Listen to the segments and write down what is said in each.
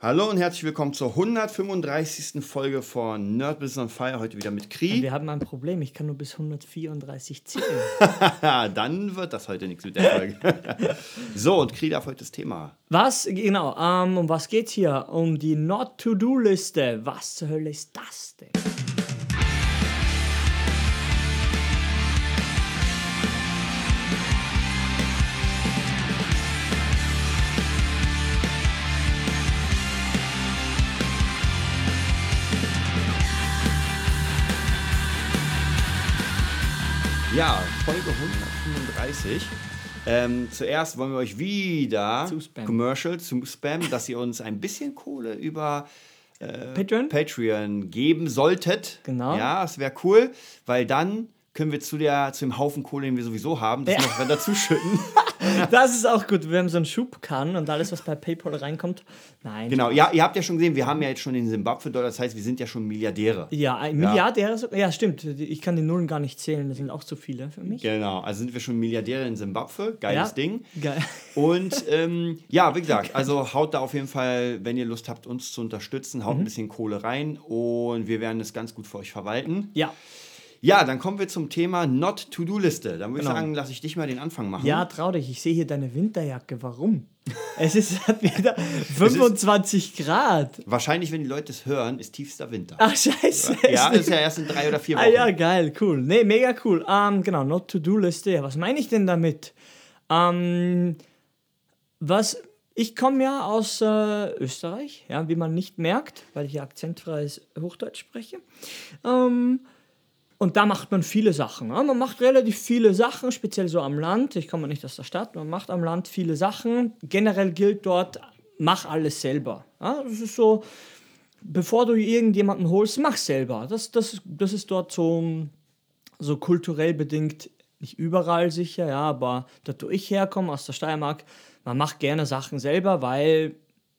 Hallo und herzlich willkommen zur 135. Folge von Nerd Business on Fire. Heute wieder mit Kri. Wir haben ein Problem, ich kann nur bis 134 zählen. Dann wird das heute nichts mit der Folge. so, und Kri darf heute das Thema. Was, genau, ähm, um was geht's hier? Um die Not-to-Do-Liste. Was zur Hölle ist das denn? Ja, Folge 135. Ähm, zuerst wollen wir euch wieder Zu. Commercial zu spammen, dass ihr uns ein bisschen Kohle über Patreon? Patreon geben solltet. Genau. Ja, das wäre cool, weil dann können wir zu, der, zu dem Haufen Kohle, den wir sowieso haben, das Ja. noch dazu schütten. Das ist auch gut. Wir haben so einen Schubkarren und alles, was bei PayPal reinkommt. Nein. genau, ja, ihr habt ja schon gesehen, wir haben ja jetzt schon den Zimbabwe-Dollar, das heißt, wir sind ja schon Milliardäre. Ja, ein Milliardär. so- Ja, stimmt. Ich kann die Nullen gar nicht zählen. Das sind auch zu viele für mich. Genau, also sind wir schon Milliardäre in Zimbabwe, geiles Ja. Ding. Geil. Und ähm, ja, wie gesagt, also haut da auf jeden Fall, wenn ihr Lust habt, uns zu unterstützen, Mhm. haut ein bisschen Kohle rein und wir werden das ganz gut für euch verwalten. Ja. Ja, dann kommen wir zum Thema Not-To-Do-Liste. Dann würde ich Genau. sagen, lasse ich dich mal den Anfang machen. Ja, trau dich. Ich sehe hier deine Winterjacke. Warum? Es ist hat wieder 25 Grad. Wahrscheinlich, wenn die Leute es hören, ist tiefster Winter. Ach, scheiße. ja, Ist ja erst in drei oder vier Ah Wochen. ja, geil, cool. Nee, mega cool. Ähm, genau, Not-to-Do-Liste. Ja, was meine ich denn damit? Ähm, was, ich komme ja aus äh, Österreich, ja, wie man nicht merkt, weil ich ja akzentfreies Hochdeutsch spreche. Ähm, und da macht man viele Sachen. Ja? Man macht relativ viele Sachen, speziell so am Land. Ich komme nicht aus der Stadt, man macht am Land viele Sachen. Generell gilt dort, mach alles selber. Ja? Das ist so, bevor du irgendjemanden holst, mach selber. Das, das, das ist dort so, so kulturell bedingt nicht überall sicher, ja, aber dort, wo ich herkomme, aus der Steiermark, man macht gerne Sachen selber, weil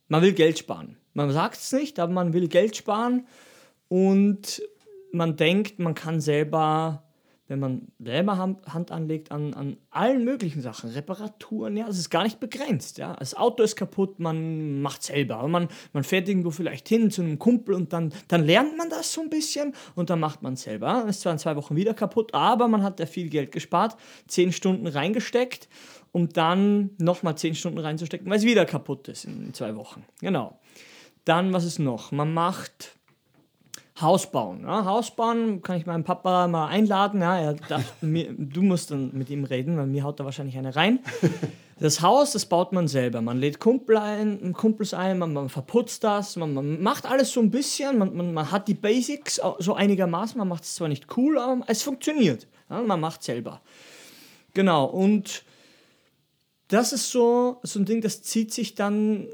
man will Geld sparen. Man sagt es nicht, aber man will Geld sparen und man denkt, man kann selber, wenn man selber Hand, anlegt, an, an allen möglichen Sachen, Reparaturen, ja, es ist gar nicht begrenzt, ja. Das Auto ist kaputt, man macht selber. Man, man fährt irgendwo vielleicht hin zu einem Kumpel und dann, dann lernt man das so ein bisschen und dann macht man es selber. Ist zwar in zwei Wochen wieder kaputt, aber man hat ja viel Geld gespart, zehn Stunden reingesteckt, um dann nochmal zehn Stunden reinzustecken, weil es wieder kaputt ist in zwei Wochen. Genau. Dann, was ist noch? Man macht Haus bauen. Ja, Haus bauen kann ich meinen Papa mal einladen. Ja, er darf mir, du musst dann mit ihm reden, weil mir haut da wahrscheinlich eine rein. Das Haus, das baut man selber. Man lädt Kumpel ein, Kumpels ein, man, man verputzt das, man, man macht alles so ein bisschen, man, man, man hat die Basics so einigermaßen, man macht es zwar nicht cool, aber es funktioniert. Ja, man macht selber. Genau, und das ist so, so ein Ding, das zieht sich dann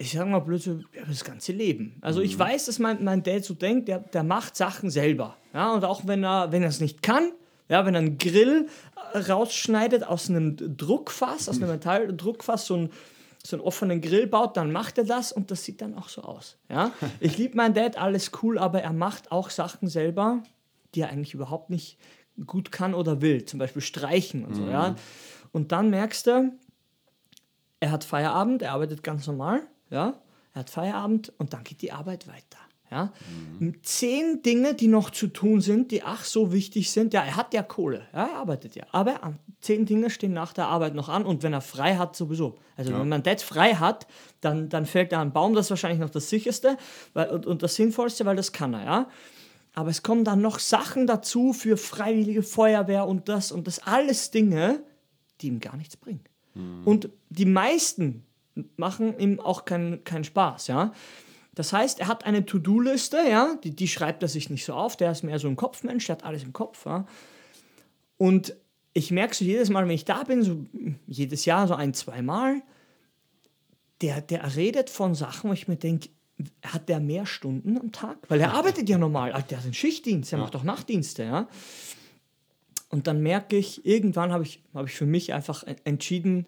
ich sag mal blöd, so, ja, das ganze Leben. Also ich weiß, dass mein, mein Dad so denkt, der, der macht Sachen selber. Ja, und auch wenn er, wenn es nicht kann, ja, wenn er einen Grill äh, rausschneidet aus einem Druckfass, aus einem Metalldruckfass, so einen, so einen offenen Grill baut, dann macht er das und das sieht dann auch so aus. Ja? Ich liebe meinen Dad, alles cool, aber er macht auch Sachen selber, die er eigentlich überhaupt nicht gut kann oder will. Zum Beispiel streichen und so, ja. Und dann merkst du, er hat Feierabend, er arbeitet ganz normal, ja. Er hat Feierabend und dann geht die Arbeit weiter. Ja? Zehn Dinge, die noch zu tun sind, die ach so wichtig sind. Ja, er hat ja Kohle, ja, er arbeitet ja. Aber zehn Dinge stehen nach der Arbeit noch an und wenn er frei hat, sowieso. Also wenn man das frei hat, dann, dann fällt er an den Baum, das ist wahrscheinlich noch das sicherste weil, und, und das Sinnvollste, weil das kann er, ja. Aber es kommen dann noch Sachen dazu für freiwillige Feuerwehr und das und das alles Dinge, die ihm gar nichts bringen. Und die meisten machen ihm auch keinen keinen Spaß, ja. Das heißt, er hat eine To-Do-Liste, ja, die, die schreibt er sich nicht so auf, der ist mehr so ein Kopfmensch, der hat alles im Kopf, ja. Und ich merke so jedes Mal, wenn ich da bin, so jedes Jahr so ein, zwei Mal, der, der redet von Sachen, wo ich mir denke, hat der mehr Stunden am Tag? Weil er arbeitet ja normal, der hat einen Schichtdienst, der macht auch Nachtdienste, ja. Und dann merke ich, irgendwann habe ich, hab ich für mich einfach en- entschieden,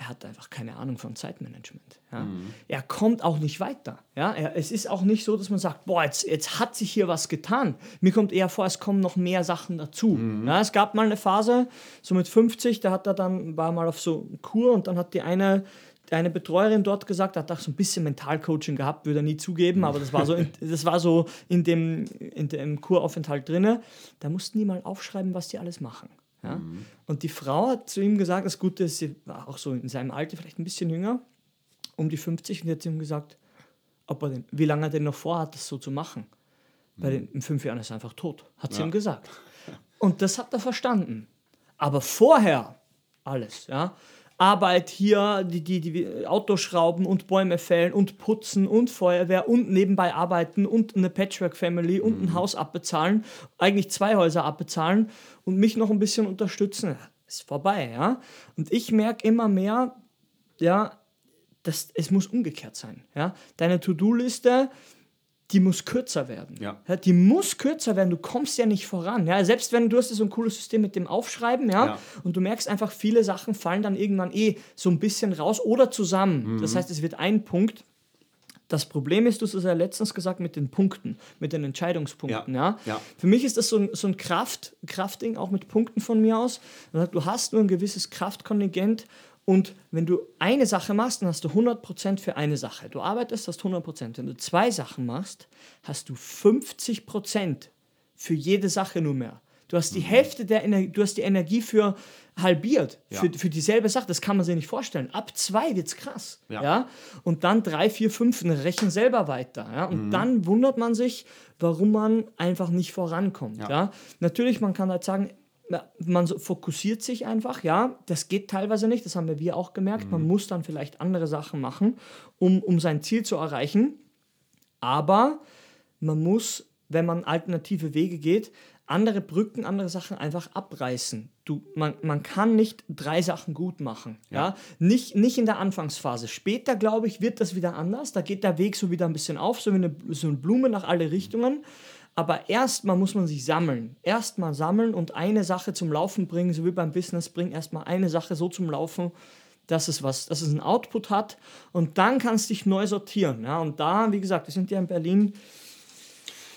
er hat einfach keine Ahnung von Zeitmanagement. Ja? Er kommt auch nicht weiter. Ja? Er, es ist auch nicht so, dass man sagt, boah, jetzt, jetzt hat sich hier was getan. Mir kommt eher vor, es kommen noch mehr Sachen dazu. Ja, es gab mal eine Phase, so mit 50, da hat er dann, war mal auf so Kur und dann hat die eine eine Betreuerin dort gesagt, hat auch so ein bisschen Mentalcoaching gehabt, würde er nie zugeben, aber das war so in, das war so in dem, in dem Kuraufenthalt drinne. Da mussten die mal aufschreiben, was die alles machen. Ja? Mhm. Und die Frau hat zu ihm gesagt, das Gute ist, sie war auch so in seinem Alter, vielleicht ein bisschen jünger, um die 50, und die hat zu ihm gesagt, ob er denn, wie lange er denn noch vorhat, das so zu machen. Mhm. Weil in fünf Jahren ist er einfach tot, hat sie ihm gesagt. Und das hat er verstanden. Aber vorher alles, ja. Arbeit hier, die, die, die Autoschrauben und Bäume fällen und putzen und Feuerwehr und nebenbei arbeiten und eine Patchwork-Family und ein mhm. Haus abbezahlen, eigentlich zwei Häuser abbezahlen und mich noch ein bisschen unterstützen. Ist vorbei, ja. Und ich merke immer mehr, ja, das, es muss umgekehrt sein, ja. Deine To-Do-Liste, die muss kürzer werden. Ja. ja. Die muss kürzer werden. Du kommst ja nicht voran. Ja, selbst wenn du hast so ein cooles System mit dem Aufschreiben, ja, ja, und du merkst einfach, viele Sachen fallen dann irgendwann eh so ein bisschen raus oder zusammen. Mhm. Das heißt, es wird ein Punkt. Das Problem ist, du hast es ja letztens gesagt mit den Punkten, mit den Entscheidungspunkten. Ja. ja. ja. Für mich ist das so ein, so ein Kraft, Kraftding, auch mit Punkten von mir aus. Du hast nur ein gewisses Kraftkontingent und wenn du eine Sache machst, dann hast du 100% für eine Sache. Du arbeitest, hast 100%. Wenn du zwei Sachen machst, hast du 50% für jede Sache nur mehr. Du hast die mhm. Hälfte der Energie, du hast die Energie für halbiert, ja. für, für dieselbe Sache. Das kann man sich nicht vorstellen. Ab zwei wird es krass. Ja. ja. Und dann drei, vier, fünf, rechnen selber weiter. Ja. Und mhm. dann wundert man sich, warum man einfach nicht vorankommt. Ja. ja. Natürlich, man kann halt sagen, man fokussiert sich einfach, ja, das geht teilweise nicht, das haben wir auch gemerkt, mhm. man muss dann vielleicht andere Sachen machen, um, um sein Ziel zu erreichen, aber man muss, wenn man alternative Wege geht, andere Brücken, andere Sachen einfach abreißen. Du, man, man kann nicht drei Sachen gut machen. Ja. ja? Nicht, nicht in der Anfangsphase. Später, glaube ich, wird das wieder anders. Da geht der Weg so wieder ein bisschen auf, so wie eine, so eine Blume nach alle Richtungen. Aber erstmal muss man sich sammeln. Erstmal sammeln und eine Sache zum Laufen bringen, so wie beim Business, bring erstmal eine Sache so zum Laufen, dass es was, dass es einen Output hat und dann kannst du dich neu sortieren. Ja? Und da, wie gesagt, wir sind ja in Berlin.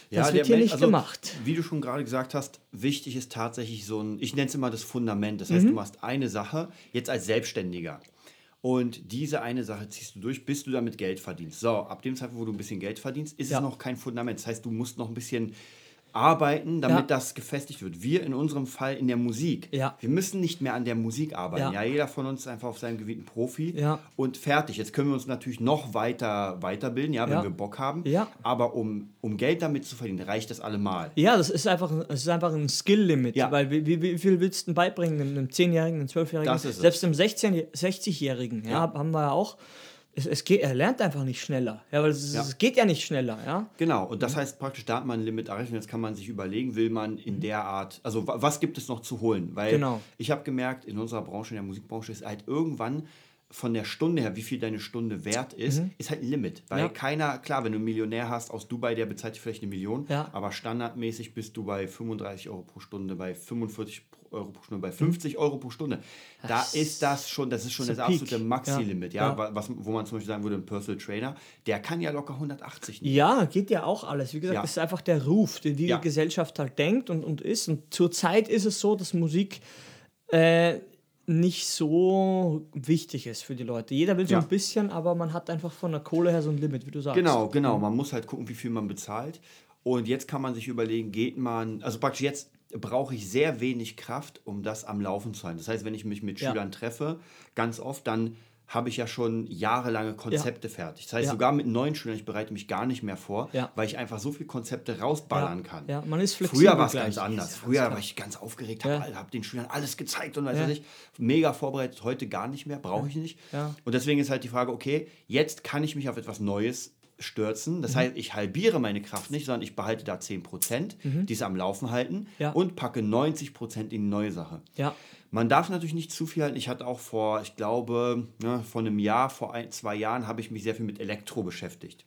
Das ja, wird hier Mensch, nicht also, gemacht. Wie du schon gerade gesagt hast, wichtig ist tatsächlich so ein, ich nenne es immer das Fundament. Das heißt, mhm. du machst eine Sache jetzt als Selbstständiger. Und diese eine Sache ziehst du durch, bis du damit Geld verdienst. So, ab dem Zeitpunkt, wo du ein bisschen Geld verdienst, ist ja. es noch kein Fundament. Das heißt, du musst noch ein bisschen arbeiten, damit ja. das gefestigt wird. Wir in unserem Fall in der Musik. Ja. Wir müssen nicht mehr an der Musik arbeiten. Ja. ja jeder von uns ist einfach auf seinem Gebiet ein Profi ja. und fertig. Jetzt können wir uns natürlich noch weiter weiterbilden, ja, wenn wir Bock haben. Ja. Aber um, um Geld damit zu verdienen, reicht das allemal. Ja, das ist einfach, das ist einfach ein Skill-Limit. Ja. Weil wie, wie, viel willst du beibringen? Einem 10-Jährigen, einem 12-Jährigen? Selbst einem 60-Jährigen ja, haben wir ja auch es, es geht, er lernt einfach nicht schneller. Ja, weil es, ja. es, geht ja nicht schneller, ja. Genau, und das heißt praktisch, da hat man ein Limit erreicht jetzt kann man sich überlegen, will man in der Art, also was gibt es noch zu holen? Weil genau. ich habe gemerkt, in unserer Branche, in der Musikbranche ist halt irgendwann von der Stunde her, wie viel deine Stunde wert ist, mhm. ist halt ein Limit. Weil ja. keiner, klar, wenn du einen Millionär hast aus Dubai, der bezahlt dir vielleicht eine Million, ja. aber standardmäßig bist du bei 35 Euro pro Stunde, bei 45 Euro pro Stunde, bei 50 Euro pro Stunde. Da das ist das schon, das ist schon das, absolute Maxi-Limit, ja. ja. Was, wo man zum Beispiel sagen würde, ein Personal Trainer, der kann ja locker 180 nehmen. Ja, geht ja auch alles. Wie gesagt, das ist einfach der Ruf, den die Gesellschaft halt denkt und, und ist. Und zurzeit ist es so, dass Musik äh, nicht so wichtig ist für die Leute. Jeder will so ja. ein bisschen, aber man hat einfach von der Kohle her so ein Limit, wie du sagst. Genau, genau. Man muss halt gucken, wie viel man bezahlt. Und jetzt kann man sich überlegen, geht man, also praktisch jetzt brauche ich sehr wenig Kraft, um das am Laufen zu halten. Das heißt, wenn ich mich mit ja. Schülern treffe, ganz oft, dann habe ich ja schon jahrelange Konzepte ja. fertig. Das heißt, ja. sogar mit neuen Schülern, ich bereite mich gar nicht mehr vor, ja. weil ich einfach so viele Konzepte rausballern kann. Ja, man ist flexibel. Früher war es ganz anders. Früher war ich ganz aufgeregt, habe hab den Schülern alles gezeigt und weiß ja. ich, mega vorbereitet. Heute gar nicht mehr, brauche ich nicht. Und deswegen ist halt die Frage, okay, jetzt kann ich mich auf etwas Neues stürzen. Das mhm. heißt, ich halbiere meine Kraft nicht, sondern ich behalte da 10%, mhm. die es am Laufen halten und packe 90% in die neue Sache. Ja. Man darf natürlich nicht zu viel halten. Ich hatte auch vor, ich glaube, ne, vor einem Jahr, vor ein, zwei Jahren habe ich mich sehr viel mit Elektro beschäftigt.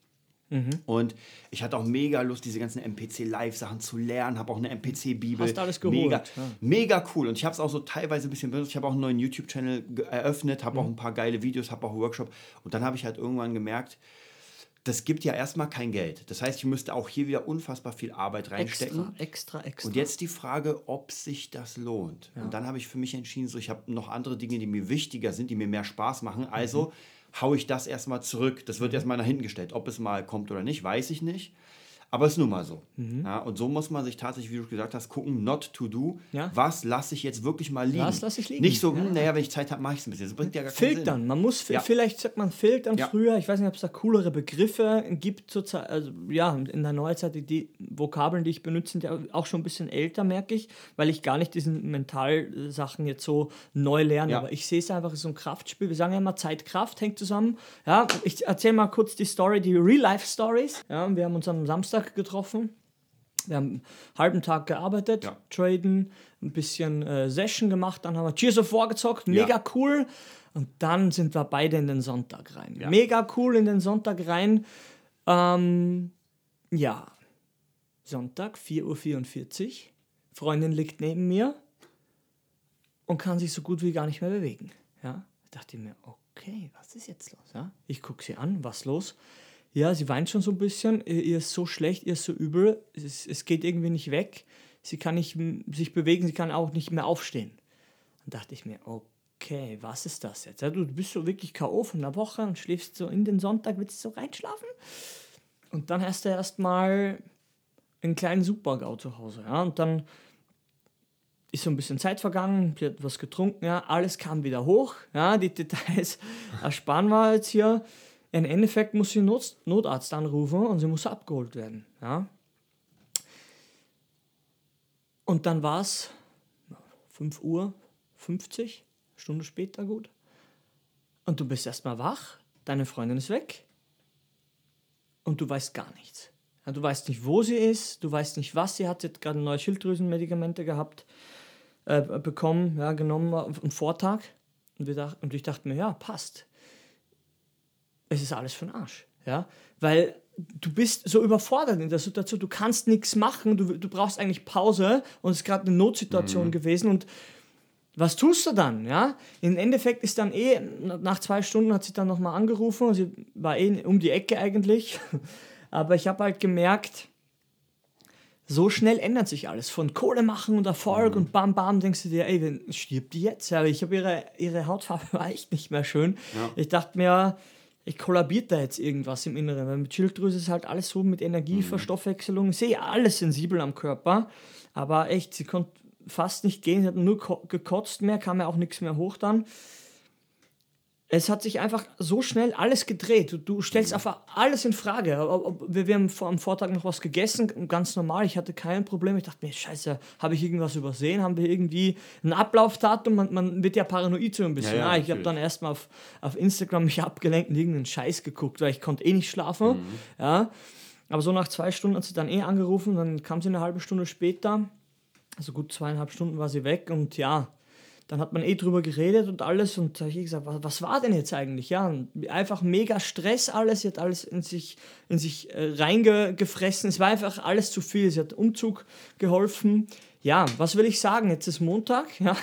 Mhm. Und ich hatte auch mega Lust, diese ganzen MPC-Live-Sachen zu lernen, habe auch eine MPC-Bibel. Hast alles geholt. Mega, ja. mega cool. Und ich habe es auch so teilweise ein bisschen benutzt. Ich habe auch einen neuen YouTube-Channel eröffnet, habe mhm. auch ein paar geile Videos, habe auch Workshop. Und dann habe ich halt irgendwann gemerkt, das gibt ja erstmal kein Geld. Das heißt, ich müsste auch hier wieder unfassbar viel Arbeit reinstecken. Extra, extra, extra. Und jetzt die Frage, ob sich das lohnt. Ja. Und dann habe ich für mich entschieden, so ich habe noch andere Dinge, die mir wichtiger sind, die mir mehr Spaß machen. Also mhm. haue ich das erstmal zurück. Das wird erstmal nach hinten gestellt. Ob es mal kommt oder nicht, weiß ich nicht. Aber es ist nun mal so. Mhm. Ja, und so muss man sich tatsächlich, wie du gesagt hast, gucken, not to do. Ja. Was lasse ich jetzt wirklich mal liegen? Was lasse ich liegen? Nicht so, Ja. naja, wenn ich Zeit habe, mache ich es ein bisschen. Das bringt ja gar keinen Filtern. Sinn. Man muss, vielleicht sagt man Filtern früher. Ich weiß nicht, ob es da coolere Begriffe gibt zurzeit. Also ja, in der Neuzeit, die, die Vokabeln, die ich benutze, sind ja auch schon ein bisschen älter, merke ich, weil ich gar nicht diesen Mentalsachen jetzt so neu lerne. Aber ich sehe es einfach als so ein Kraftspiel. Wir sagen ja immer, Zeit, Kraft hängt zusammen. Ja, ich erzähle mal kurz die Story, die Real-Life-Stories. Ja, wir haben uns am Samstag getroffen. Wir haben einen halben Tag gearbeitet, Ja. traden, ein bisschen äh, Session gemacht, dann haben wir Cheers of War gezockt, Ja. mega cool. Und dann sind wir beide in den Sonntag rein. Ja. Mega cool in den Sonntag rein. Ähm, ja, Sonntag, 4.44 Uhr. Freundin liegt neben mir und kann sich so gut wie gar nicht mehr bewegen. Ja, da dachte ich mir, okay, was ist jetzt los? Ja? Ich gucke sie an, was los? Ja, sie weint schon so ein bisschen, ihr ist so schlecht, ihr ist so übel, es, es geht irgendwie nicht weg, sie kann nicht sich bewegen, sie kann auch nicht mehr aufstehen. Dann dachte ich mir, okay, was ist das jetzt? Ja, du bist so wirklich K.O. von der Woche und schläfst so in den Sonntag, willst du so reinschlafen? Und dann hast du erstmal einen kleinen Supergau zu Hause. Ja? Und dann ist so ein bisschen Zeit vergangen, sie hat was getrunken, ja, alles kam wieder hoch, ja, die Details ersparen wir jetzt hier. Im Endeffekt muss sie Not Notarzt anrufen und sie muss abgeholt werden, ja. Und dann war es 5 Uhr 50, Stunde später gut. Und du bist erstmal wach, deine Freundin ist weg und du weißt gar nichts. Ja, du weißt nicht, wo sie ist, du weißt nicht, was sie hat. Sie hat gerade neue Schilddrüsenmedikamente gehabt, äh, bekommen, ja, genommen am Vortag. Und, wir dach, und ich dachte mir, ja, passt. Es ist alles für den Arsch. Ja? Weil du bist so überfordert in der Situation, du kannst nichts machen, du, du brauchst eigentlich Pause und es ist gerade eine Notsituation gewesen und was tust du dann? Ja? Im Endeffekt ist dann eh, nach zwei Stunden hat sie dann nochmal angerufen, sie war eh um die Ecke eigentlich, aber ich habe halt gemerkt, so schnell ändert sich alles. Von Kohle machen und Erfolg und bam, bam, denkst du dir, ey, wen stirbt die jetzt? Aber ich habe ihre, ihre Hautfarbe war echt nicht mehr schön. Ja. Ich dachte mir, ich kollabiert da jetzt irgendwas im Inneren. Weil mit Schilddrüse ist halt alles so mit Energie, Verstoffwechselung. Ich sehe alles sensibel am Körper. Aber echt, sie konnte fast nicht gehen. Sie hat nur ko- gekotzt mehr, kam ja auch nichts mehr hoch dann. Es hat sich einfach so schnell alles gedreht. Du, stellst einfach alles in Frage. Wir, haben vor, am Vortag noch was gegessen, ganz normal. Ich hatte kein Problem. Ich dachte mir, scheiße, habe ich irgendwas übersehen? Haben wir irgendwie ein Ablaufdatum? Man, man wird ja paranoid so ein bisschen. Ja, ja, ah, ich habe dann erstmal auf, auf Instagram mich abgelenkt und irgendeinen Scheiß geguckt, weil ich konnte eh nicht schlafen. Ja. Aber so nach zwei Stunden hat sie dann eh angerufen. Dann kam sie eine halbe Stunde später. Also gut zweieinhalb Stunden war sie weg und ja, dann hat man eh drüber geredet und alles und da habe ich gesagt, was, was war denn jetzt eigentlich? Ja, einfach mega Stress alles, sie hat alles in sich, in sich äh, reingefressen, es war einfach alles zu viel, sie hat Umzug geholfen. Ja, was will ich sagen? Jetzt ist Montag, ja.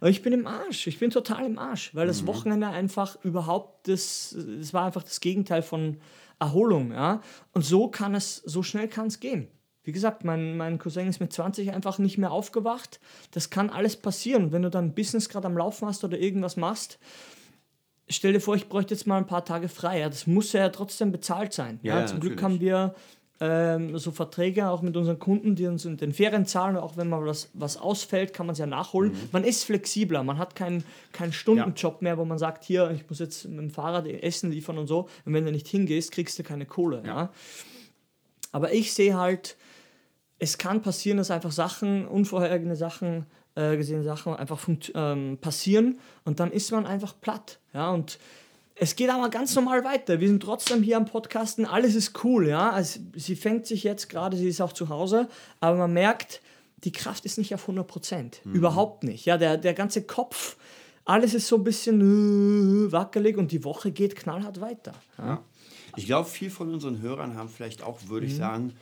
Aber ich bin im Arsch, ich bin total im Arsch, weil das Wochenende einfach überhaupt das, es war einfach das Gegenteil von Erholung, ja. Und so kann es, so schnell kann es gehen. Wie gesagt, mein, mein Cousin ist mit 20 einfach nicht mehr aufgewacht. Das kann alles passieren. Wenn du dann ein Business gerade am Laufen hast oder irgendwas machst, stell dir vor, ich bräuchte jetzt mal ein paar Tage frei. Ja, das muss ja trotzdem bezahlt sein. Ja, Ja, ja, zum Glück natürlich. haben wir ähm, so Verträge auch mit unseren Kunden, die uns in den Ferien zahlen. Auch wenn mal was, was ausfällt, kann man es ja nachholen. Man ist flexibler. Man hat keinen keinen Stundenjob mehr, wo man sagt, hier, ich muss jetzt mit dem Fahrrad Essen liefern und so. Und wenn du nicht hingehst, kriegst du keine Kohle. Ja. Aber ich sehe halt, es kann passieren, dass einfach Sachen, unvorhergesehene Sachen, äh, gesehene Sachen einfach ähm, passieren und dann ist man einfach platt. Ja, und es geht aber ganz normal weiter. Wir sind trotzdem hier am Podcasten, alles ist cool, ja. Also, sie fängt sich jetzt gerade, sie ist auch zu Hause, aber man merkt, die Kraft ist nicht auf 100 Prozent. Überhaupt nicht. Ja, der, der ganze Kopf, alles ist so ein bisschen äh, wackelig und die Woche geht knallhart weiter. Ja. Ja. Ich glaube, viel von unseren Hörern haben vielleicht auch, würde Mhm. ich sagen,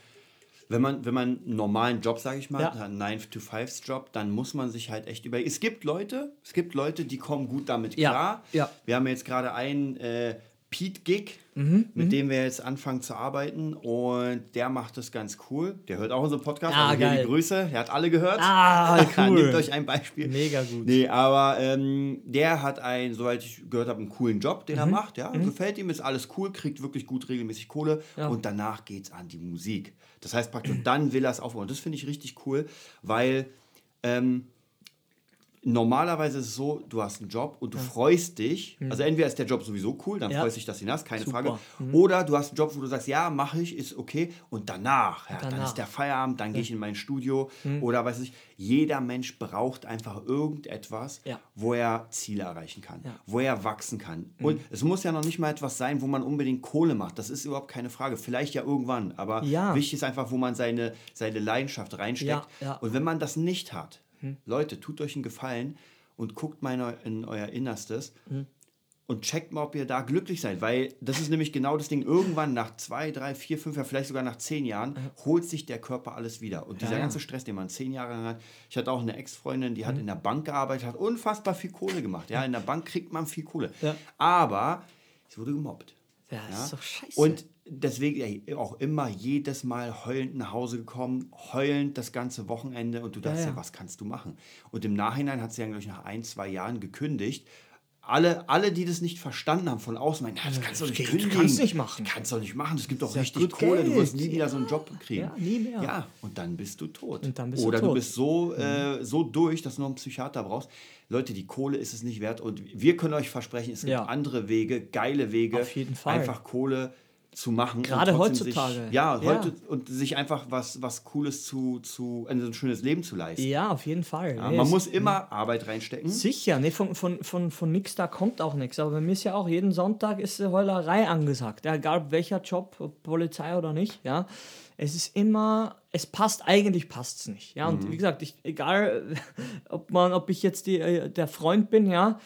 wenn man, wenn man einen normalen Job, sage ich mal, Ja. einen 9-to-5-Job, dann muss man sich halt echt überlegen. Es gibt Leute, es gibt Leute, die kommen gut damit Ja, klar. ja. Wir haben jetzt gerade einen, äh, Pete Gig, Mhm, mit dem wir jetzt anfangen zu arbeiten. Und der macht das ganz cool. Der hört auch unseren Podcast. Ah, also geil. die Grüße. Er hat alle gehört. Ah, cool. Nehmt euch ein Beispiel. Mega gut. Nee, aber ähm, der hat einen, soweit ich gehört habe, einen coolen Job, den er Mhm. macht. Ja, gefällt ihm, ist alles cool, kriegt wirklich gut regelmäßig Kohle. Ja. Und danach geht's an die Musik. Das heißt praktisch, dann will er es aufbauen. Und das finde ich richtig cool, weil ähm, normalerweise ist es so, du hast einen Job und du freust dich. Also entweder ist der Job sowieso cool, dann Mhm. Ja. freust dich, dass du ihn hast, keine Super. Frage. Oder du hast einen Job, wo du sagst, ja, mache ich, ist okay. Und danach, ja, dann Danach. Mhm. ist der Feierabend, dann gehe ich in mein Studio. Oder weiß ich, jeder Mensch braucht einfach irgendetwas, Ja. wo er Ziele erreichen kann, Ja. Mhm. wo er wachsen kann. Und es muss ja noch nicht mal etwas sein, wo man unbedingt Kohle macht. Das ist überhaupt keine Frage. Vielleicht ja irgendwann. Aber Ja. wichtig ist einfach, wo man seine, seine Leidenschaft reinsteckt. Ja, ja. Und wenn man das nicht hat, Leute, tut euch einen Gefallen und guckt mal in, eu in euer Innerstes und checkt mal, ob ihr da glücklich seid. Weil das ist nämlich genau das Ding. Irgendwann nach zwei, drei, vier, fünf Jahren, vielleicht sogar nach zehn Jahren, holt sich der Körper alles wieder. Und dieser ja. ganze Stress, den man zehn Jahre lang hat. Ich hatte auch eine Ex-Freundin, die hat in der Bank gearbeitet, hat unfassbar viel Kohle gemacht. Ja, in der Bank kriegt man viel Kohle. Ja. Aber sie wurde gemobbt. Ja, das Ja? ist doch scheiße. Und deswegen auch immer jedes Mal heulend nach Hause gekommen, heulend das ganze Wochenende und du dachtest ja, ja. was kannst du machen? Und im Nachhinein hat sie dann, glaube ich, nach ein, zwei Jahren gekündigt. Alle, alle, die das nicht verstanden haben von außen, meinen, "Ja, das kannst du nicht du kündigen. kannst nicht machen." Du kannst doch nicht machen, das gibt doch ja richtig Kohle, du wirst Geld. nie wieder so einen Job kriegen. Ja, nie mehr. Ja, und dann bist du tot. Bist du Oder du tot. Mhm. bist so, äh, so durch, dass du noch einen Psychiater brauchst. Leute, die Kohle ist es nicht wert. Und wir können euch versprechen, es gibt Ja. andere Wege, geile Wege, Auf jeden Fall. einfach Kohle zu machen. Gerade heutzutage. Sich, ja, Ja. heute und sich einfach was, was Cooles zu, zu, also ein schönes Leben zu leisten. ja, auf jeden Fall. Ja, Nee, man muss immer Arbeit reinstecken. Sicher, nee, von, von, von, von nix da kommt auch nichts. Aber bei mir ist ja auch jeden Sonntag ist eine Heulerei angesagt. Ja, egal welcher Job, ob Polizei oder nicht, ja. Es ist immer, es passt, eigentlich passt es nicht. Ja, Mhm. und wie gesagt, ich, egal ob man, ob ich jetzt die, äh, der Freund bin, ja,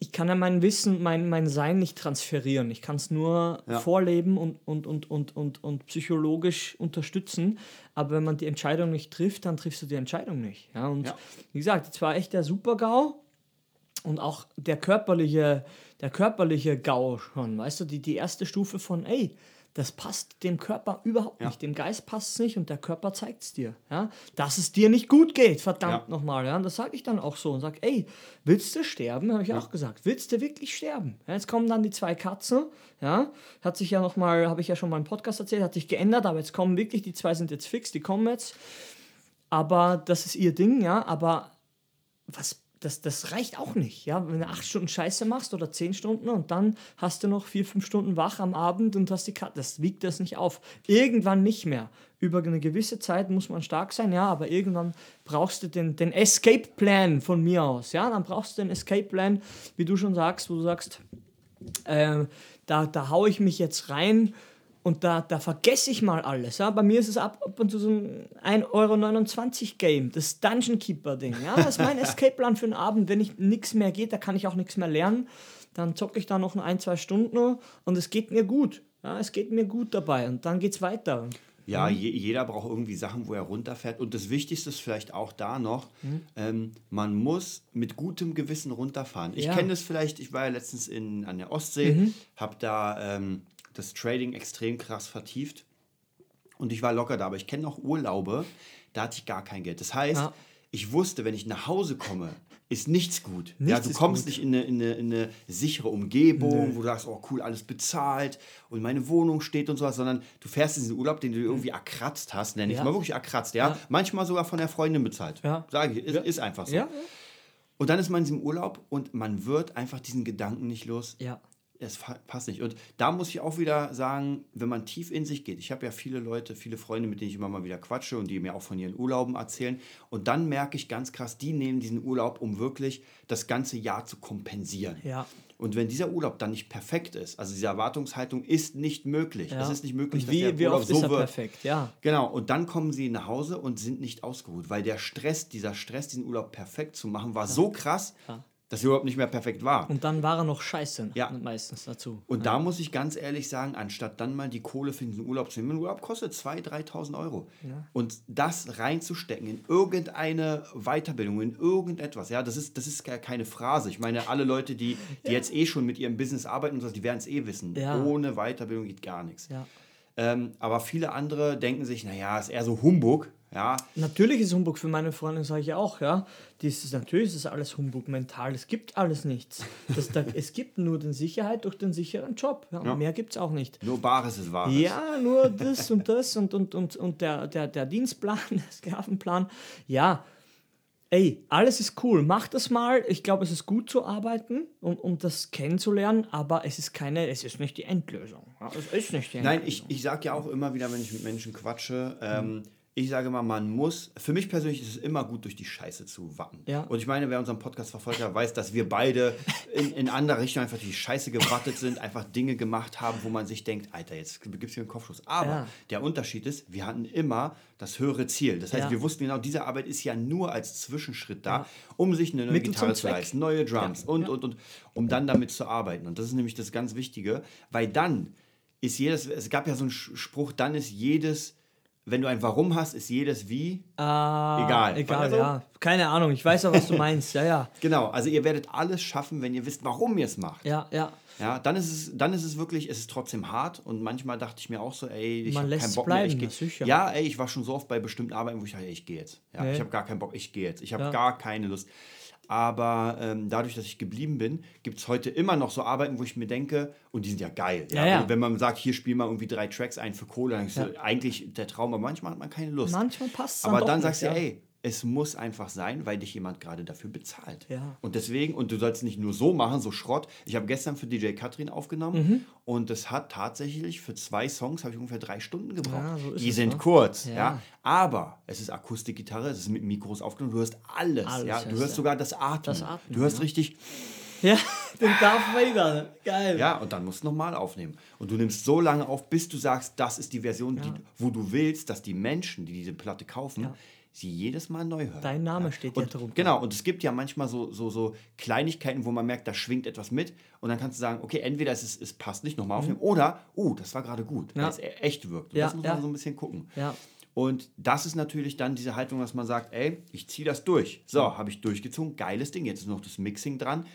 ich kann ja mein Wissen, mein, mein Sein nicht transferieren. Ich kann es nur Ja. vorleben und, und, und, und, und, und psychologisch unterstützen. Aber wenn man die Entscheidung nicht trifft, dann triffst du die Entscheidung nicht. Ja, und Ja. wie gesagt, jetzt war echt der Super-GAU und auch der körperliche, der körperliche GAU schon. Weißt du, die, die erste Stufe von, ey, das passt dem Körper überhaupt Ja. nicht. Dem Geist passt es nicht und der Körper zeigt es dir. Ja? Dass es dir nicht gut geht, verdammt Ja. nochmal. Ja? Und das sage ich dann auch so und sage, ey, willst du sterben? Habe ich auch gesagt. Willst du wirklich sterben? Ja, jetzt kommen dann die zwei Katzen. Ja? Hat sich ja nochmal, habe ich ja schon mal im Podcast erzählt, hat sich geändert, aber jetzt kommen wirklich, die zwei sind jetzt fix, die kommen jetzt. Aber das ist ihr Ding, ja. Aber was, das, das reicht auch nicht, ja. Wenn du acht Stunden Scheiße machst oder zehn Stunden und dann hast du noch vier, fünf Stunden wach am Abend und hast die Karte, das wiegt das nicht auf. Irgendwann nicht mehr. Über eine gewisse Zeit muss man stark sein, ja, aber irgendwann brauchst du den, den Escape-Plan von mir aus, ja. Dann brauchst du den Escape-Plan, wie du schon sagst, wo du sagst, äh, da, da haue ich mich jetzt rein und da, da vergesse ich mal alles. Ja? Bei mir ist es ab, ab und zu so ein 1,29 Euro Game, das Dungeon Keeper Ding. Ja? Das ist mein Escape-Plan für den Abend. Wenn ich nichts mehr geht, da kann ich auch nichts mehr lernen. Dann zocke ich da noch ein, zwei Stunden und es geht mir gut. Ja? Es geht mir gut dabei und dann geht's weiter. Ja, je, jeder braucht irgendwie Sachen, wo er runterfährt. Und das Wichtigste ist vielleicht auch da noch, ähm, man muss mit gutem Gewissen runterfahren. Ich Ja. kenne das vielleicht, ich war ja letztens in, an der Ostsee, habe da ähm, das Trading extrem krass vertieft und ich war locker da. Aber ich kenne auch Urlaube, da hatte ich gar kein Geld. Das heißt, Ja. ich wusste, wenn ich nach Hause komme, ist nichts gut. ja, Nichts du ist kommst gut. nicht in eine, in, eine, in eine sichere Umgebung, wo du sagst, oh cool, alles bezahlt und meine Wohnung steht und sowas, sondern du fährst in diesen Urlaub, den du irgendwie erkratzt hast, nenne ich Ja. mal wirklich erkratzt, ja? Ja. Manchmal sogar von der Freundin bezahlt. Ja. Sage ich, ist, Ja. ist einfach so. Ja, Und dann ist man in diesem Urlaub und man wird einfach diesen Gedanken nicht los. ja. Es passt nicht. Und da muss ich auch wieder sagen, wenn man tief in sich geht, ich habe ja viele Leute, viele Freunde, mit denen ich immer mal wieder quatsche und die mir auch von ihren Urlauben erzählen. Und dann merke ich ganz krass, die nehmen diesen Urlaub, um wirklich das ganze Jahr zu kompensieren. Ja. Und wenn dieser Urlaub dann nicht perfekt ist, also diese Erwartungshaltung ist nicht möglich. ja. Es ist nicht möglich, und wie, dass der wie Urlaub oft so ist er wird. perfekt? Ja. Genau, und dann kommen sie nach Hause und sind nicht ausgeruht, weil der Stress, dieser Stress, diesen Urlaub perfekt zu machen, war so krass, Ja. Dass er überhaupt nicht mehr perfekt war. Und dann war er noch scheiße Ja. meistens dazu. Und da muss ich ganz ehrlich sagen, anstatt dann mal die Kohle für diesen Urlaub zu nehmen, ein Urlaub kostet 2.000, 3.000 Euro. Und das reinzustecken in irgendeine Weiterbildung, in irgendetwas, ja, das ist, das ist ke- keine Phrase. Ich meine, alle Leute, die, die jetzt eh schon mit ihrem Business arbeiten, und so, die werden es eh wissen. Ja. Ohne Weiterbildung geht gar nichts. Ja. Ähm, aber viele andere denken sich, naja, ist eher so Humbug. Ja, Natürlich ist Humbug für meine Freundin, sage ich auch, ja. Das ist, natürlich ist das alles Humbug mental. Es gibt alles nichts. Das, da, es gibt nur den Sicherheit durch den sicheren Job. Ja, Ja. Mehr gibt es auch nicht. nur Bares ist Wahres. Ja, nur das und das und, und, und, und der, der, der Dienstplan, der Sklavenplan. Ja, ey, alles ist cool. Mach das mal. Ich glaube, es ist gut zu arbeiten, um, um das kennenzulernen, aber es ist keine, es ist nicht die Endlösung. Ja, es ist nicht die Endlösung. Nein, ich, ich sage ja auch immer wieder, wenn ich mit Menschen quatsche, ähm, ich sage immer, man muss, für mich persönlich ist es immer gut, durch die Scheiße zu watten. Ja. Und ich meine, wer unseren Podcast verfolgt hat, weiß, dass wir beide in, in anderer Richtung einfach durch die Scheiße gewattet sind, einfach Dinge gemacht haben, wo man sich denkt, Alter, jetzt gibt es hier einen Kopfschuss. Aber Ja. der Unterschied ist, wir hatten immer das höhere Ziel. Das heißt, Ja. wir wussten genau, diese Arbeit ist ja nur als Zwischenschritt da, um sich eine neue Mittel Gitarre zu leisten, neue Drums und, und, und, um dann damit zu arbeiten. Und das ist nämlich das ganz Wichtige, weil dann ist jedes, es gab ja so einen Spruch, dann ist jedes, wenn du ein Warum hast, ist jedes Wie. Ah, Egal. Egal, so? ja. Keine Ahnung, ich weiß auch, was du meinst. Ja, ja. Genau, also ihr werdet alles schaffen, wenn ihr wisst, warum ihr es macht. Ja, ja. Ja, dann ist es, dann ist es wirklich, es ist trotzdem hart und manchmal dachte ich mir auch so, ey, ich habe keinen Bock bleiben, mehr. Ich geh, ja, ey, ich war schon so oft bei bestimmten Arbeiten, wo ich dachte, ey, ich gehe jetzt. Ja, Nee. Ich habe gar keinen Bock, ich gehe jetzt. Ich habe Ja. gar keine Lust. Aber ähm, dadurch, dass ich geblieben bin, gibt es heute immer noch so Arbeiten, wo ich mir denke, und die sind ja geil. Ja, ja. Wenn, wenn man sagt, hier spiel mal irgendwie drei Tracks ein für Kohle, dann ist Ja. eigentlich der Traum, aber manchmal hat man keine Lust. Manchmal passt es Aber dann nicht, sagst du, ja. ey, es muss einfach sein, weil dich jemand gerade dafür bezahlt. Ja. Und deswegen, und du sollst nicht nur so machen, so Schrott. Ich habe gestern für DJ Katrin aufgenommen Mhm. und das hat tatsächlich für zwei Songs habe ich ungefähr drei Stunden gebraucht. Ja, so Die es, sind ne? kurz, ja. Ja. Aber es ist Akustikgitarre, es ist mit Mikros aufgenommen, du hörst alles, Alles ja. Du hörst sogar das Atmen. Das Atmen, du hörst ja. richtig, Ja, den Darth Vader. Geil. ja, und dann musst du nochmal aufnehmen. Und du nimmst so lange auf, bis du sagst, das ist die Version, die, wo du willst, dass die Menschen, die diese Platte kaufen, Ja. Sie jedes Mal neu hören. Dein Name steht ja drunter. Genau, und es gibt ja manchmal so, so, so Kleinigkeiten, wo man merkt, da schwingt etwas mit. Und dann kannst du sagen, okay, entweder es, ist, es passt nicht, nochmal aufnehmen, oder, oh, das war gerade gut, Mhm. Ja. weil es e- echt wirkt. Und Ja, das muss ja. man so ein bisschen gucken. Ja. Und das ist natürlich dann diese Haltung, dass man sagt, ey, ich ziehe das durch. So, habe ich durchgezogen, geiles Ding, jetzt ist noch das Mixing dran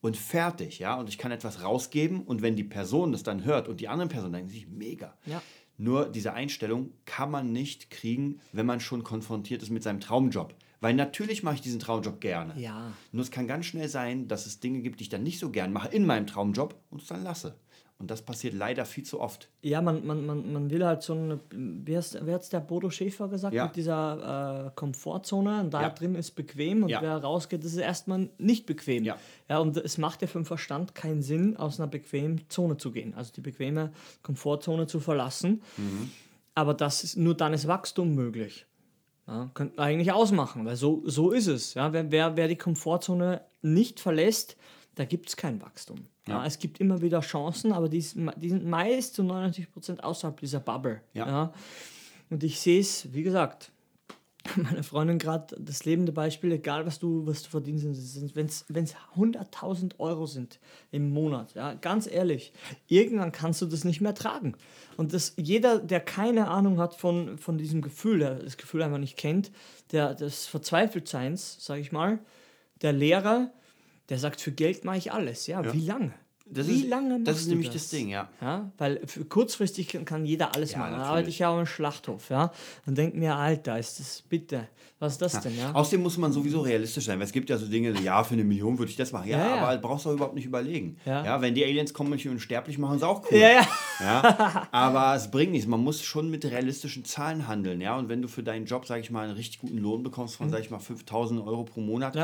und fertig, ja. Und ich kann etwas rausgeben und wenn die Person das dann hört und die anderen Personen denken sich, mega. Ja. Nur diese Einstellung kann man nicht kriegen, wenn man schon konfrontiert ist mit seinem Traumjob. Weil natürlich mache ich diesen Traumjob gerne. Ja. Nur es kann ganz schnell sein, dass es Dinge gibt, die ich dann nicht so gern mache in meinem Traumjob und es dann lasse. Und das passiert leider viel zu oft. Ja, man, man, man, man will halt so eine, wie hat hat's der Bodo Schäfer gesagt, Ja. mit dieser äh, Komfortzone und da Ja. drin ist bequem und Ja. wer rausgeht, das ist erstmal nicht bequem. Ja. ja. Und es macht ja für den Verstand keinen Sinn, aus einer bequemen Zone zu gehen, also die bequeme Komfortzone zu verlassen. Mhm. Aber das ist, nur dann ist Wachstum möglich. Ja, könnten eigentlich ausmachen, weil so, so ist es. Ja, wer, wer, wer die Komfortzone nicht verlässt, da gibt es kein Wachstum. Ja. es gibt immer wieder Chancen, aber die, die sind meist zu 99% außerhalb dieser Bubble. Ja. Und ich sehe es, wie gesagt, meine Freundin gerade das lebende Beispiel, egal was du, was du verdienst, wenn es 100.000 Euro sind im Monat, ja, ganz ehrlich, irgendwann kannst du das nicht mehr tragen. Und das, jeder, der keine Ahnung hat von, von diesem Gefühl, der das Gefühl einfach nicht kennt, der des Verzweifeltseins, sage ich mal, der Lehrer, der sagt, für Geld mache ich alles. Ja, wie lange? Das wie ist, lange machst Das ist nämlich das? das Ding, ja. Ja, weil für kurzfristig kann, kann jeder alles Ja, machen. Dann arbeite ich ja auch im Schlachthof, ja. Und denke mir, Alter, ist das bitte, was ist das denn, ja? Außerdem muss man sowieso realistisch sein, weil es gibt ja so Dinge, ja, für eine Million würde ich das machen. Ja, Ja, ja. aber brauchst du auch überhaupt nicht überlegen. Ja. Ja. wenn die Aliens kommen und mich unsterblich machen, ist auch cool. Ja, ja. Ja, aber es bringt nichts. Man muss schon mit realistischen Zahlen handeln. Ja, und wenn du für deinen Job, sage ich mal, einen richtig guten Lohn bekommst von, sage ich mal, 5000 Euro pro Monat.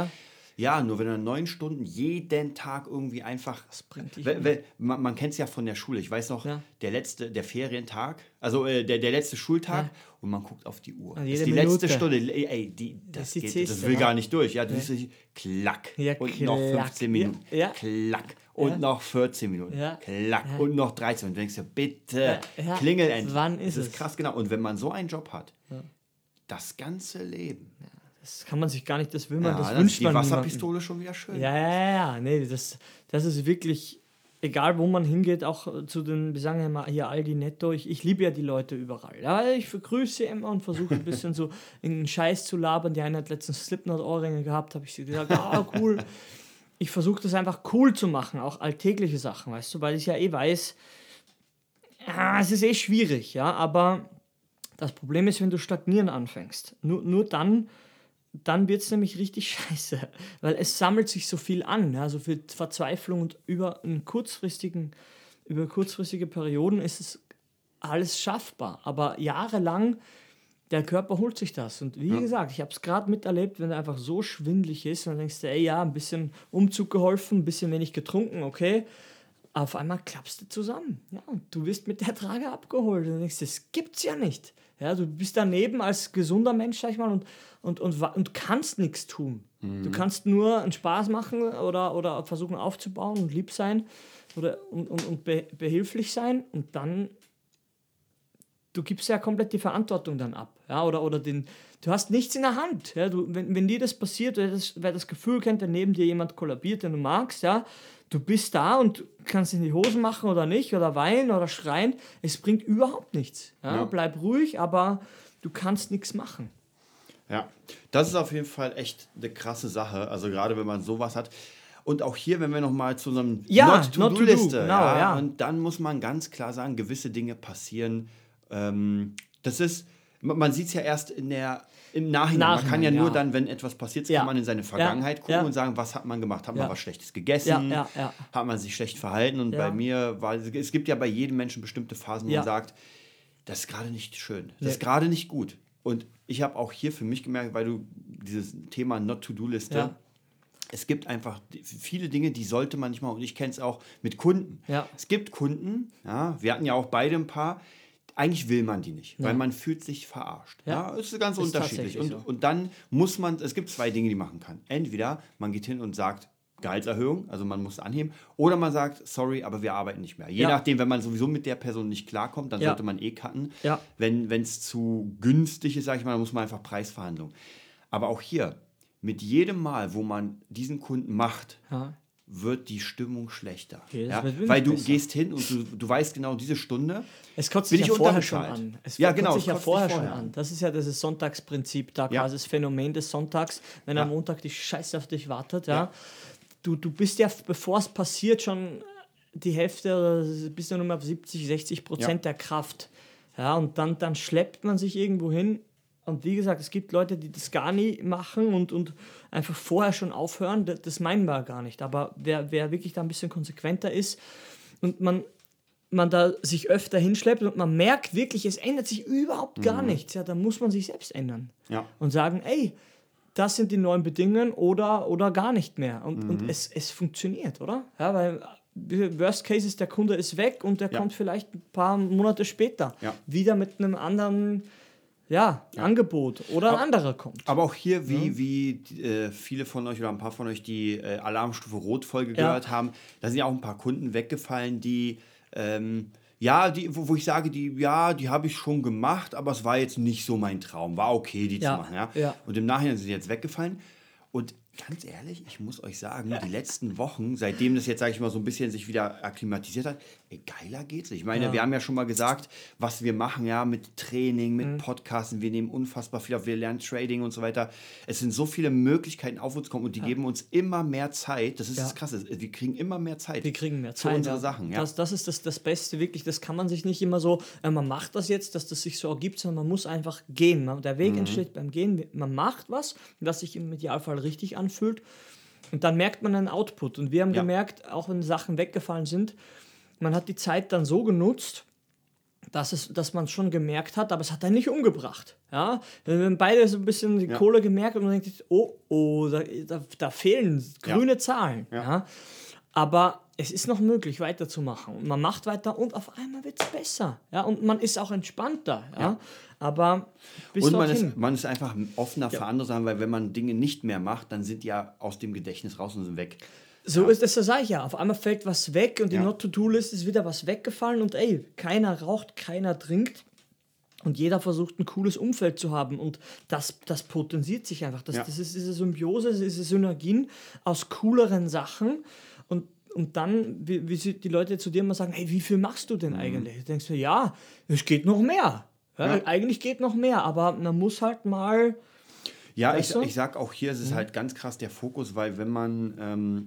Ja. Ja, nur wenn du neun Stunden jeden Tag irgendwie einfach. Das bringt dich weil, weil, Man, man kennt es ja von der Schule. Ich weiß noch, Ja. der letzte, der Ferientag, also äh, der, der letzte Schultag Ja. und man guckt auf die Uhr. Ja, das ist die Minute. letzte Stunde. Ey, die, das, ist die geht, zähste, das will ja. gar nicht durch. Ja, du siehst dich, klack. Ja, und noch klack. 15 Minuten. Ja, ja. Klack. Und Ja. noch 14 Minuten. Ja. Klack. Ja. Und noch 13. Und du denkst dir, bitte, Ja, ja. klingel endlich. Wann ist das es? ist krass, genau. Und wenn man so einen Job hat, das ganze Leben, das kann man sich gar nicht, das will man, Ja, das dann wünscht ist die man niemandem. Wasserpistole schon wieder schön. Ja, ja, ja, nee, das, das ist wirklich, egal wo man hingeht, auch zu den, wir sagen ja mal hier Aldi Netto, ich, ich liebe ja die Leute überall. Ja, ich begrüße sie immer und versuche ein bisschen so irgendeinen Scheiß zu labern. Die eine hat letztens Slipknot-Ohrringe gehabt, habe ich sie gesagt, ah, cool. Ich versuche das einfach cool zu machen, auch alltägliche Sachen, weißt du, weil ich ja eh weiß, ja, es ist eh schwierig, ja, aber das Problem ist, wenn du stagnieren anfängst. Nur, nur dann, dann wird es nämlich richtig scheiße, weil es sammelt sich so viel an, ja, so viel Verzweiflung und über einen kurzfristigen, über kurzfristige Perioden ist es alles schaffbar, aber jahrelang der Körper holt sich das und wie gesagt, ich habe es gerade miterlebt, wenn er einfach so schwindlig ist und dann denkst du, ey ja, ein bisschen Umzug geholfen, ein bisschen wenig getrunken, okay, auf einmal klappst du zusammen. Ja, und du wirst mit der Trage abgeholt. Und denkst, das gibt's ja nicht. Ja, du bist daneben als gesunder Mensch, sag ich mal, und, und, und, und kannst nichts tun. Du kannst nur einen Spaß machen oder, oder versuchen aufzubauen und lieb sein oder, und, und, und be, behilflich sein. Und dann, du gibst ja komplett die Verantwortung dann ab. Ja, oder, oder den, du hast nichts in der Hand. Ja, du, wenn, wenn dir das passiert, wer das, wer das Gefühl kennt, wenn neben dir jemand kollabiert, den du magst, ja, du bist da und kannst in die Hosen machen oder nicht, oder weinen oder schreien. Es bringt überhaupt nichts. Ja, Ja. Bleib ruhig, aber du kannst nichts machen. Ja, das ist auf jeden Fall echt eine krasse Sache. Also gerade wenn man sowas hat. Und auch hier, wenn wir nochmal zu unserem Ja, Not-to-Do-Liste. Not genau, ja, ja. Und dann muss man ganz klar sagen, gewisse Dinge passieren. Ähm, das ist, man sieht es ja erst in der, im Nachhinein. man kann ja Nachhinein, nur ja. dann, wenn etwas passiert, Ja. kann man in seine Vergangenheit gucken ja. und sagen, was hat man gemacht? Hat Ja. man was Schlechtes gegessen? Ja, ja, ja. Hat man sich schlecht verhalten? Und Ja. bei mir war, es gibt ja bei jedem Menschen bestimmte Phasen, wo Ja. man sagt, das ist gerade nicht schön. Das ist gerade nicht gut. Und ich habe auch hier für mich gemerkt, weil du dieses Thema Not-to-Do-Liste, Ja. es gibt einfach viele Dinge, die sollte man nicht machen. Und ich kenne es auch mit Kunden. Ja. Es gibt Kunden, ja, wir hatten ja auch beide ein paar, eigentlich will man die nicht, weil man fühlt sich verarscht. Ja, Ja. es ist ganz Ist unterschiedlich. Und, so. und dann muss man, es gibt zwei Dinge, die man machen kann. Entweder man geht hin und sagt, Gehaltserhöhung, also man muss anheben, oder man sagt, sorry, aber wir arbeiten nicht mehr. Je Ja. nachdem, wenn man sowieso mit der Person nicht klarkommt, dann Ja. sollte man eh cutten. Ja. Wenn es zu günstig ist, sage ich mal, dann muss man einfach Preisverhandlungen. Aber auch hier, mit jedem Mal, wo man diesen Kunden macht, Ja. Wird die Stimmung schlechter. Okay, ja? Weil du besser. gehst hin und du, du weißt genau, diese Stunde Es kotzt sich ich ja vorher schon an. Es Ja, kotzt genau, sich es ja kotzt vorher dich schon vorher an. Das ist ja das Sonntagsprinzip da Ja. quasi das Phänomen des Sonntags, wenn Ja. am Montag die Scheiße auf dich wartet. Ja. Ja. Du, du bist ja, bevor es passiert, schon die Hälfte oder bist du nur mal auf 70, 60 Prozent der Kraft. Ja, und dann, dann schleppt man sich irgendwo hin. Und wie gesagt, es gibt Leute, die das gar nie machen und, und einfach vorher schon aufhören. Das, das meinen wir gar nicht. Aber wer, wer wirklich da ein bisschen konsequenter ist und man man da sich öfter hinschleppt und man merkt wirklich, es ändert sich überhaupt gar nichts, ja, dann muss man sich selbst ändern. Ja. Und sagen, ey, das sind die neuen Bedingungen oder, oder gar nicht mehr. Und, und es, es funktioniert, oder? Ja, weil äh, Worst Case ist, der Kunde ist weg und der Ja. kommt vielleicht ein paar Monate später wieder mit einem anderen ja, Angebot oder ein Aber- anderer kommt. Aber auch hier, wie, wie äh, viele von euch oder ein paar von euch die äh, Alarmstufe Rot-Folge Ja. gehört haben, da sind ja auch ein paar Kunden weggefallen, die, ähm, ja, die, wo, wo ich sage, die, ja, die habe ich schon gemacht, aber es war jetzt nicht so mein Traum. War okay, die Ja, zu machen. Ja? ja. Und im Nachhinein sind sie jetzt weggefallen. Und ganz ehrlich, ich muss euch sagen, die letzten Wochen, seitdem das jetzt, sage ich mal, so ein bisschen sich wieder akklimatisiert hat, geiler geht's. nicht. Ich meine, Ja. wir haben ja schon mal gesagt, was wir machen, ja, mit Training, Mhm. mit Podcasten, wir nehmen unfassbar viel auf, wir lernen Trading und so weiter. Es sind so viele Möglichkeiten auf uns kommen und die geben uns immer mehr Zeit. Das ist Ja. das Krasse, wir kriegen immer mehr Zeit. Wir kriegen mehr für Zeit. unsere ja. Sachen, ja. Das, das ist das, das Beste, wirklich. Das kann man sich nicht immer so, äh, man macht das jetzt, dass das sich so ergibt, sondern man muss einfach gehen. Man, der Weg Mhm. entsteht beim Gehen. Man macht was, das sich im Idealfall richtig anfühlt. Und dann merkt man einen Output. Und wir haben Ja. gemerkt, auch wenn Sachen weggefallen sind, man hat die Zeit dann so genutzt, dass, es, dass man es schon gemerkt hat, aber es hat einen nicht umgebracht. Ja? Wir haben beide so ein bisschen die Ja. Kohle gemerkt und man denkt, oh, oh, da, da, da fehlen Ja. grüne Zahlen. Ja. Ja? Aber es ist noch möglich, weiterzumachen. Und man macht weiter und auf einmal wird es besser. Ja? Und man ist auch entspannter. Ja? Ja. Aber bis Und man ist, man ist einfach offener für andere Sachen, weil wenn man Dinge nicht mehr macht, dann sind die ja aus dem Gedächtnis raus und sind weg. So ist das, das sage ich ja. Auf einmal fällt was weg und die Ja. Not-to-Do-List ist wieder was weggefallen und ey, keiner raucht, keiner trinkt. Und jeder versucht ein cooles Umfeld zu haben und das, das potenziert sich einfach. Das, Ja. das ist diese Symbiose, diese Synergien aus cooleren Sachen und, und dann, wie, wie die Leute zu dir immer sagen, hey, wie viel machst du denn eigentlich? Du denkst du, ja, es geht noch mehr. Ja, Ja. Eigentlich geht noch mehr, aber man muss halt mal, Ja, ich, ich sag auch hier, es ist Mhm. halt ganz krass der Fokus, weil wenn man, ähm,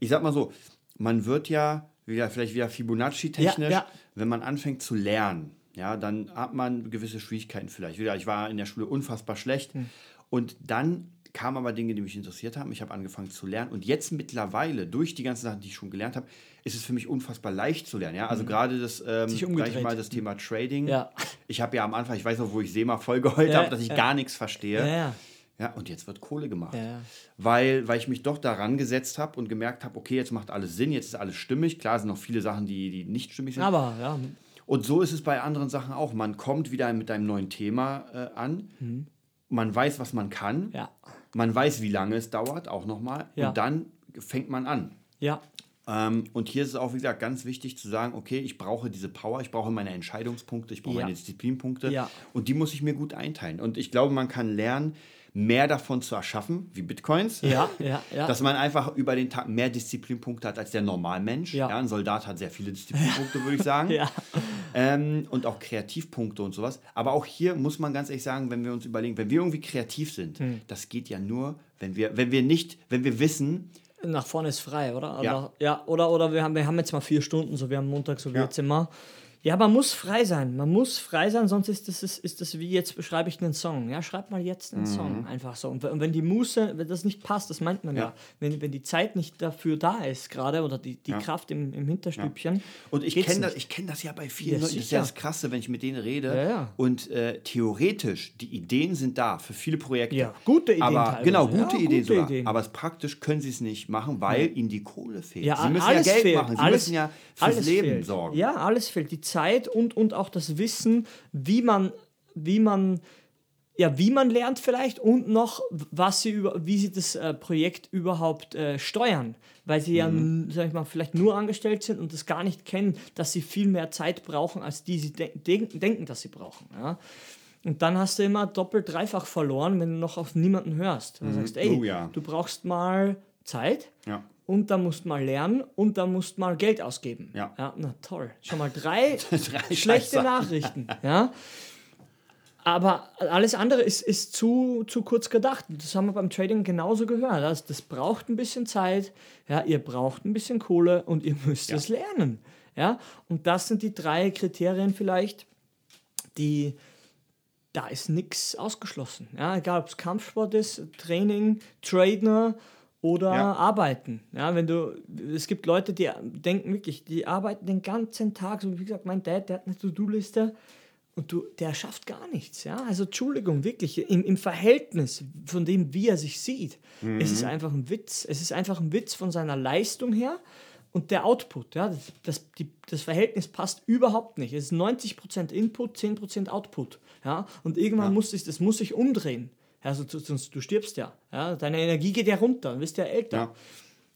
ich sag mal so, man wird ja wieder, vielleicht wieder Fibonacci-technisch, Ja, ja. wenn man anfängt zu lernen, ja, dann hat man gewisse Schwierigkeiten vielleicht. Wieder, Ich war in der Schule unfassbar schlecht Hm. und dann kamen aber Dinge, die mich interessiert haben. Ich habe angefangen zu lernen und jetzt mittlerweile, durch die ganzen Sachen, die ich schon gelernt habe, ist es für mich unfassbar leicht zu lernen. Ja? Also gerade das, ähm, Hm. Sich sag ich umgedreht. mal, das Thema Trading. Ja. Ich habe ja am Anfang, ich weiß noch, wo ich SEMA voll geheult Ja, habe, dass ich ja. gar nichts verstehe. ja, ja. Und jetzt wird Kohle gemacht. Ja. Weil, weil ich mich doch daran gesetzt habe und gemerkt habe, okay, jetzt macht alles Sinn, jetzt ist alles stimmig. Klar sind noch viele Sachen, die, die nicht stimmig sind. Aber ja, Und so ist es bei anderen Sachen auch. Man kommt wieder mit einem neuen Thema äh, an. Man weiß, was man kann. Mhm. ja, Man weiß, wie lange es dauert, auch nochmal. Ja. Und dann fängt man an. ja, Ähm, und hier ist es auch, wie gesagt, ganz wichtig zu sagen, okay, ich brauche diese Power, ich brauche meine Entscheidungspunkte, ich brauche Ja. meine Disziplinpunkte Ja. und die muss ich mir gut einteilen. Und ich glaube, man kann lernen, mehr davon zu erschaffen, wie Bitcoins. ja, ja, ja. Dass man einfach über den Tag mehr Disziplinpunkte hat als der Normalmensch. Ja. Ja. ein Soldat hat sehr viele Disziplinpunkte, würde ich sagen. ja. Ähm, und auch Kreativpunkte und sowas. Aber auch hier muss man ganz ehrlich sagen, wenn wir uns überlegen, wenn wir irgendwie kreativ sind, Hm. das geht ja nur, wenn wir, wenn wir nicht, wenn wir wissen, Nach vorne ist frei, oder? Ja. Oder, ja, oder, oder wir, haben, wir haben jetzt mal vier Stunden, so wir haben Montag, so wie Ja. jetzt immer. Ja, man muss frei sein. Man muss frei sein, sonst ist das, ist, ist das wie jetzt beschreibe ich einen Song. Ja, schreib mal jetzt einen Song. Einfach so. Und, wenn die Muße, wenn das nicht passt, das meint man ja. Ja. Wenn, wenn die Zeit nicht dafür da ist, gerade, oder die, die Ja. Kraft im, im Hinterstübchen. Und ich kenne das, ich kenn das ja bei vielen Ja, Leuten. Das ist ja das Krasse, wenn ich mit denen rede. Ja, ja. Und äh, theoretisch, die Ideen sind da für viele Projekte. Ja, gute Ideen Aber teilweise. genau, Ja, gute Ideen gute sogar. Ideen. Aber es praktisch können sie es nicht machen, weil ihnen die Kohle fehlt. Ja, sie müssen alles ja Geld fehlt. machen. Sie alles, müssen ja fürs Leben fehlt. sorgen. Ja, alles fehlt. Die Zeit und, und auch das Wissen, wie man, wie man, ja, wie man lernt vielleicht und noch, was sie über, wie sie das äh, Projekt überhaupt äh, steuern. Weil sie ja, Mhm. n- sag ich mal, vielleicht nur angestellt sind und das gar nicht kennen, dass sie viel mehr Zeit brauchen, als die sie de denk denken, dass sie brauchen. Ja? Und dann hast du immer doppelt, dreifach verloren, wenn du noch auf niemanden hörst. Du sagst, ey, Oh ja. du brauchst mal Zeit, Ja. Und dann musst mal lernen und dann musst mal Geld ausgeben. Ja. na toll. Schon mal drei, Drei schlechte. Nachrichten. Ja. Aber alles andere ist, ist zu, zu kurz gedacht. Das haben wir beim Trading genauso gehört. Das, das braucht ein bisschen Zeit. Ja, ihr braucht ein bisschen Kohle und ihr müsst Ja. es lernen. Ja, und das sind die drei Kriterien vielleicht, die da ist nichts ausgeschlossen. Ja, egal ob es Kampfsport ist, Training, Trader oder Ja. Arbeiten. Ja, wenn du, es gibt Leute, die denken wirklich, die arbeiten den ganzen Tag, so wie gesagt, mein Dad, der hat eine To-Do-Liste und du, der schafft gar nichts. Ja, also Entschuldigung, wirklich, im, im Verhältnis von dem, wie er sich sieht, es ist einfach ein Witz. Es ist einfach ein Witz von seiner Leistung her und der Output, ja, das, das, die, das Verhältnis passt überhaupt nicht. Es ist 90% Input, 10% Output. Ja, und irgendwann Ja. muss sich, das muss sich umdrehen. Ja, so, sonst du stirbst ja. ja. Deine Energie geht ja runter, du wirst ja älter. Ja.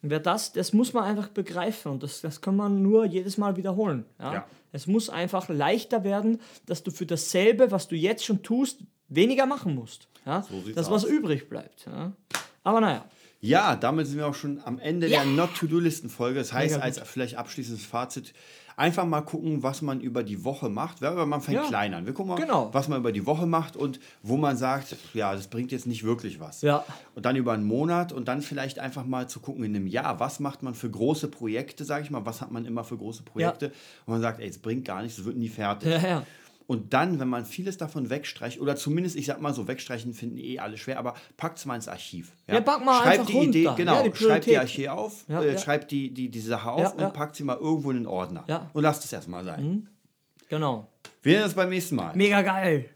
Und wer das, das muss man einfach begreifen und das, das kann man nur jedes Mal wiederholen. Ja? Ja. Es muss einfach leichter werden, dass du für dasselbe, was du jetzt schon tust, weniger machen musst. Ja? So das, was aus. übrig bleibt. Ja? Aber naja. Ja, damit sind wir auch schon am Ende Ja. der Not-to-Do-Listen-Folge. Das heißt, Mega als vielleicht abschließendes Fazit, einfach mal gucken, was man über die Woche macht. Ja, aber man fängt Ja. klein an. Wir gucken mal, Genau. was man über die Woche macht und wo man sagt, ja, das bringt jetzt nicht wirklich was. Ja. Und dann über einen Monat und dann vielleicht einfach mal zu gucken in einem Jahr, was macht man für große Projekte, sage ich mal, was hat man immer für große Projekte. Und man sagt, ey, es bringt gar nichts, es wird nie fertig. Ja, ja. Und dann, wenn man vieles davon wegstreicht, oder zumindest, ich sag mal so, wegstreichen finden eh alle schwer, aber packt es mal ins Archiv. Ja, pack mal schreibt einfach die Idee, runter. genau, Ja, die schreibt die. Archiv auf, Ja, äh, ja. schreibt die, die, die Sache auf Ja, und ja. packt sie mal irgendwo in den Ordner. Ja. Und lasst es erstmal sein. Genau. Wir sehen uns beim nächsten Mal. Mega geil.